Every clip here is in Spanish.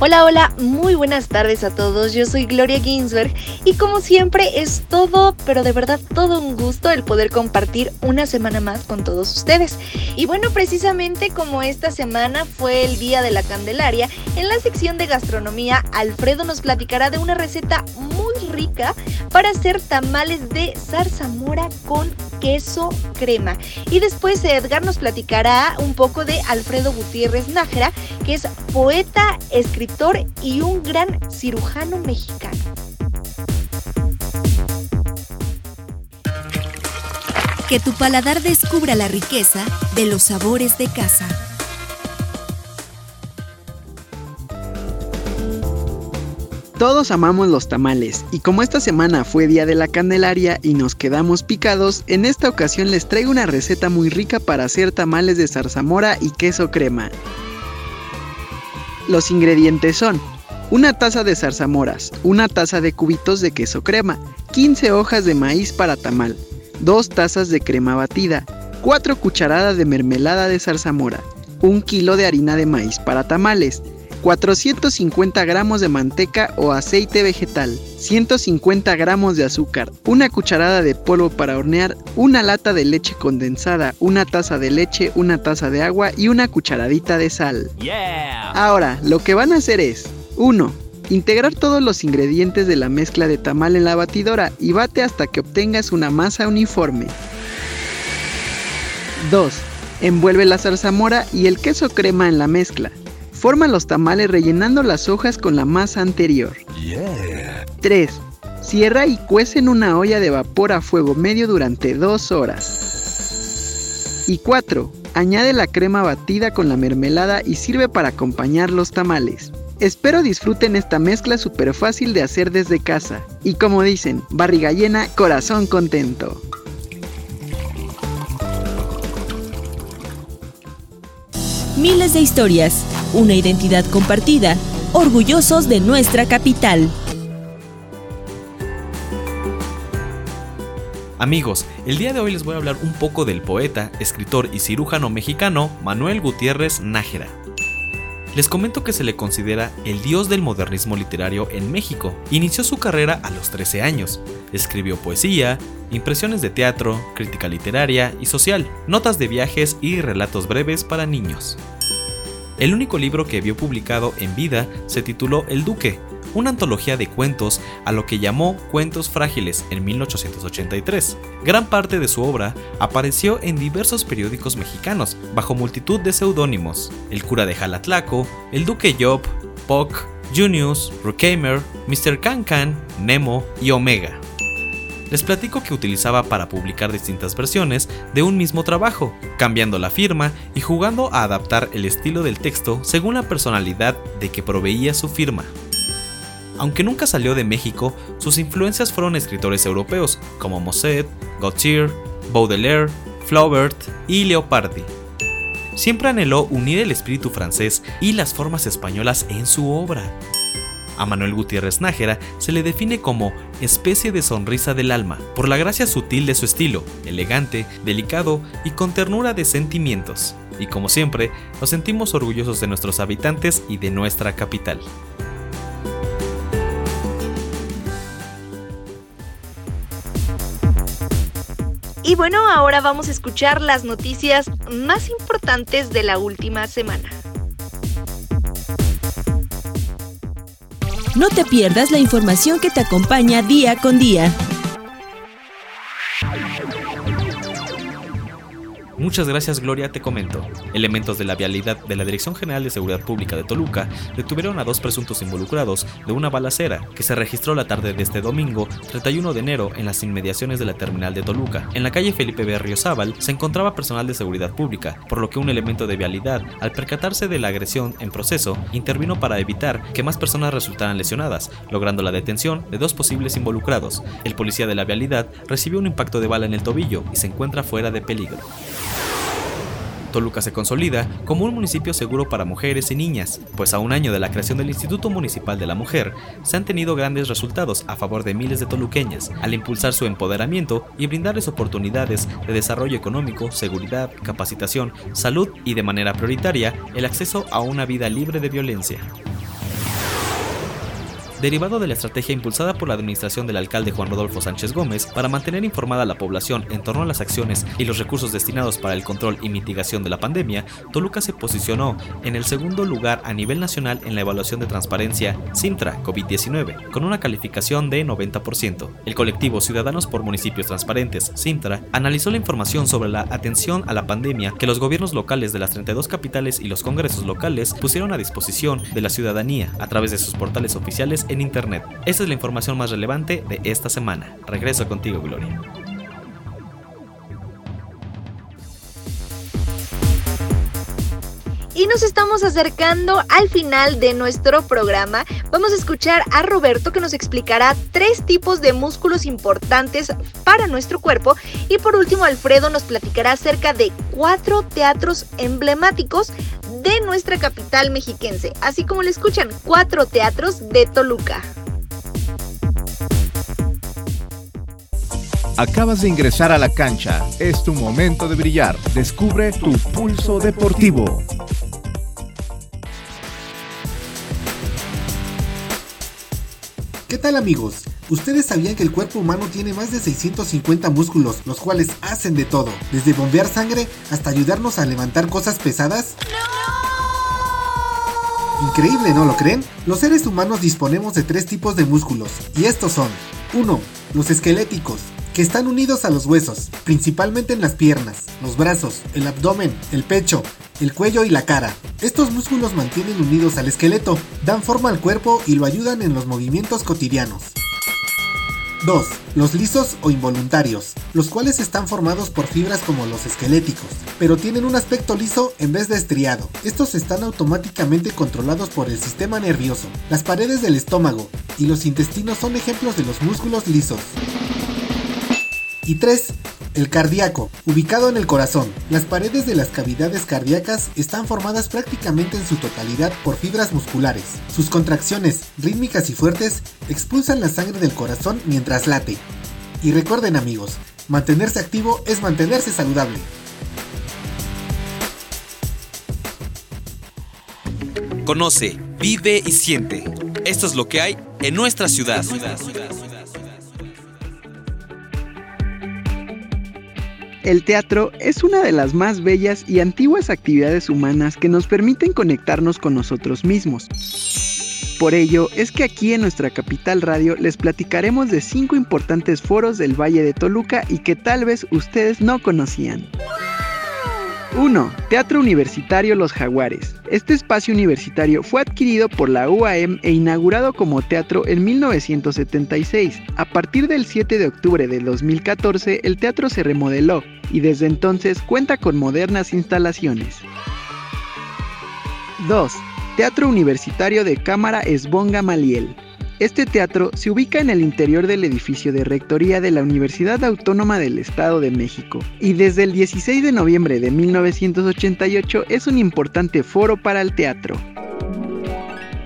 Hola, hola, muy buenas tardes a todos. Yo soy Gloria Ginsberg y como siempre es todo, pero de verdad todo un gusto el poder compartir una semana más con todos ustedes. Y bueno, precisamente como esta semana fue el Día de la Candelaria, en la sección de gastronomía Alfredo nos platicará de una receta muy rica para hacer tamales de zarzamora con queso crema. Y después Edgar nos platicará un poco de Alfredo Gutiérrez Nájera, que es poeta, escritor y un gran cirujano mexicano. Que tu paladar descubra la riqueza de los sabores de casa. Todos amamos los tamales y como esta semana fue Día de la Candelaria y nos quedamos picados, en esta ocasión les traigo una receta muy rica para hacer tamales de zarzamora y queso crema. Los ingredientes son una taza de zarzamoras, una taza de cubitos de queso crema, 15 hojas de maíz para tamal, 2 tazas de crema batida, 4 cucharadas de mermelada de zarzamora, 1 kilo de harina de maíz para tamales, 450 gramos de manteca o aceite vegetal, 150 gramos de azúcar, una cucharada de polvo para hornear, una lata de leche condensada, una taza de leche, una taza de agua y una cucharadita de sal. Ahora, lo que van a hacer es 1. Integrar todos los ingredientes de la mezcla de tamal en la batidora y bate hasta que obtengas una masa uniforme. 2. Envuelve la zarzamora y el queso crema en la mezcla. Forma los tamales rellenando las hojas con la masa anterior. 3. Cierra y cuece en una olla de vapor a fuego medio durante 2 horas. Y 4. Añade la crema batida con la mermelada y sirve para acompañar los tamales. Espero disfruten esta mezcla súper fácil de hacer desde casa. Y como dicen, barriga llena, corazón contento. Miles de historias, una identidad compartida, orgullosos de nuestra capital. Amigos, el día de hoy les voy a hablar un poco del poeta, escritor y cirujano mexicano Manuel Gutiérrez Nájera. Les comento que se le considera el dios del modernismo literario en México. Inició su carrera a los 13 años. Escribió poesía, impresiones de teatro, crítica literaria y social, notas de viajes y relatos breves para niños. El único libro que vio publicado en vida se tituló El Duque, una antología de cuentos a lo que llamó Cuentos Frágiles en 1883. Gran parte de su obra apareció en diversos periódicos mexicanos bajo multitud de seudónimos: El cura de Jalatlaco, El Duque Job, Puck, Junius, Rukamer, Mr. Cancan, Nemo y Omega les platico que utilizaba para publicar distintas versiones de un mismo trabajo, cambiando la firma y jugando a adaptar el estilo del texto según la personalidad de que proveía su firma. Aunque nunca salió de México, sus influencias fueron escritores europeos como Mosset, Gautier, Baudelaire, Flaubert y Leopardi. Siempre anheló unir el espíritu francés y las formas españolas en su obra. A Manuel Gutiérrez Nájera se le define como especie de sonrisa del alma, por la gracia sutil de su estilo, elegante, delicado y con ternura de sentimientos. Y como siempre, nos sentimos orgullosos de nuestros habitantes y de nuestra capital. Y bueno, ahora vamos a escuchar las noticias más importantes de la última semana. No te pierdas la información que te acompaña día con día. Muchas gracias Gloria, te comento. Elementos de la vialidad de la Dirección General de Seguridad Pública de Toluca detuvieron a dos presuntos involucrados de una balacera que se registró la tarde de este domingo 31 de enero en las inmediaciones de la terminal de Toluca. En la calle Felipe Berriozábal se encontraba personal de seguridad pública, por lo que un elemento de vialidad, al percatarse de la agresión en proceso, intervino para evitar que más personas resultaran lesionadas, logrando la detención de dos posibles involucrados. El policía de la vialidad recibió un impacto de bala en el tobillo y se encuentra fuera de peligro. Toluca se consolida como un municipio seguro para mujeres y niñas, pues a un año de la creación del Instituto Municipal de la Mujer, se han tenido grandes resultados a favor de miles de toluqueñas, al impulsar su empoderamiento y brindarles oportunidades de desarrollo económico, seguridad, capacitación, salud y de manera prioritaria el acceso a una vida libre de violencia. Derivado de la estrategia impulsada por la administración del alcalde Juan Rodolfo Sánchez Gómez para mantener informada a la población en torno a las acciones y los recursos destinados para el control y mitigación de la pandemia, Toluca se posicionó en el segundo lugar a nivel nacional en la evaluación de transparencia Sintra COVID-19, con una calificación de 90%. El colectivo Ciudadanos por Municipios Transparentes, Sintra, analizó la información sobre la atención a la pandemia que los gobiernos locales de las 32 capitales y los congresos locales pusieron a disposición de la ciudadanía a través de sus portales oficiales en Internet. Esta es la información más relevante de esta semana. Regreso contigo, Gloria. Y nos estamos acercando al final de nuestro programa. Vamos a escuchar a Roberto que nos explicará tres tipos de músculos importantes para nuestro cuerpo. Y por último, Alfredo nos platicará acerca de cuatro teatros emblemáticos de nuestra capital mexiquense, así como le escuchan, cuatro teatros de Toluca. Acabas de ingresar a la cancha. Es tu momento de brillar. Descubre tu pulso deportivo. ¿Qué tal amigos? ¿Ustedes sabían que el cuerpo humano tiene más de 650 músculos, los cuales hacen de todo, desde bombear sangre hasta ayudarnos a levantar cosas pesadas? Increíble, ¿no lo creen? Los seres humanos disponemos de tres tipos de músculos, y estos son 1. Los esqueléticos, que están unidos a los huesos, principalmente en las piernas, los brazos, el abdomen, el pecho, el cuello y la cara. Estos músculos mantienen unidos al esqueleto, dan forma al cuerpo y lo ayudan en los movimientos cotidianos. 2. Los lisos o involuntarios, los cuales están formados por fibras como los esqueléticos, pero tienen un aspecto liso en vez de estriado. Estos están automáticamente controlados por el sistema nervioso. Las paredes del estómago y los intestinos son ejemplos de los músculos lisos. Y 3. El cardíaco, ubicado en el corazón. Las paredes de las cavidades cardíacas están formadas prácticamente en su totalidad por fibras musculares. Sus contracciones, rítmicas y fuertes, expulsan la sangre del corazón mientras late. Y recuerden amigos, mantenerse activo es mantenerse saludable. Conoce, vive y siente. Esto es lo que hay en nuestra ciudad. El teatro es una de las más bellas y antiguas actividades humanas que nos permiten conectarnos con nosotros mismos. Por ello es que aquí en nuestra capital radio les platicaremos de cinco importantes foros del Valle de Toluca y que tal vez ustedes no conocían. 1. Teatro Universitario Los Jaguares. Este espacio universitario fue adquirido por la UAM e inaugurado como teatro en 1976. A partir del 7 de octubre de 2014, el teatro se remodeló y desde entonces cuenta con modernas instalaciones. 2. Teatro Universitario de Cámara Esbonga Maliel. Este teatro se ubica en el interior del edificio de rectoría de la Universidad Autónoma del Estado de México y desde el 16 de noviembre de 1988 es un importante foro para el teatro.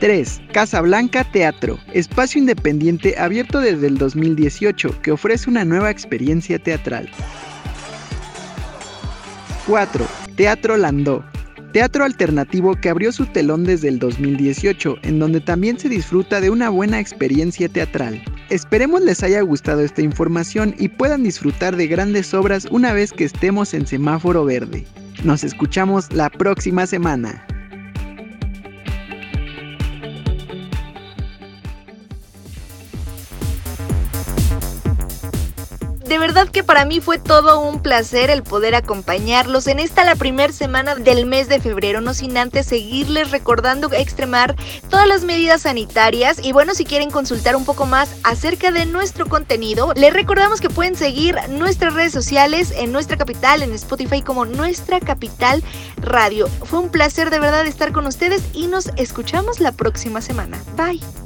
3. Casa Blanca Teatro, espacio independiente abierto desde el 2018 que ofrece una nueva experiencia teatral. 4. Teatro Landó, teatro alternativo que abrió su telón desde el 2018, en donde también se disfruta de una buena experiencia teatral. Esperemos les haya gustado esta información y puedan disfrutar de grandes obras una vez que estemos en semáforo verde. Nos escuchamos la próxima semana. De verdad que para mí fue todo un placer el poder acompañarlos en esta la primera semana del mes de febrero, no sin antes seguirles recordando extremar todas las medidas sanitarias y bueno, si quieren consultar un poco más acerca de nuestro contenido, les recordamos que pueden seguir nuestras redes sociales en nuestra capital, en Spotify como Nuestra Capital Radio. Fue un placer de verdad estar con ustedes y nos escuchamos la próxima semana. Bye.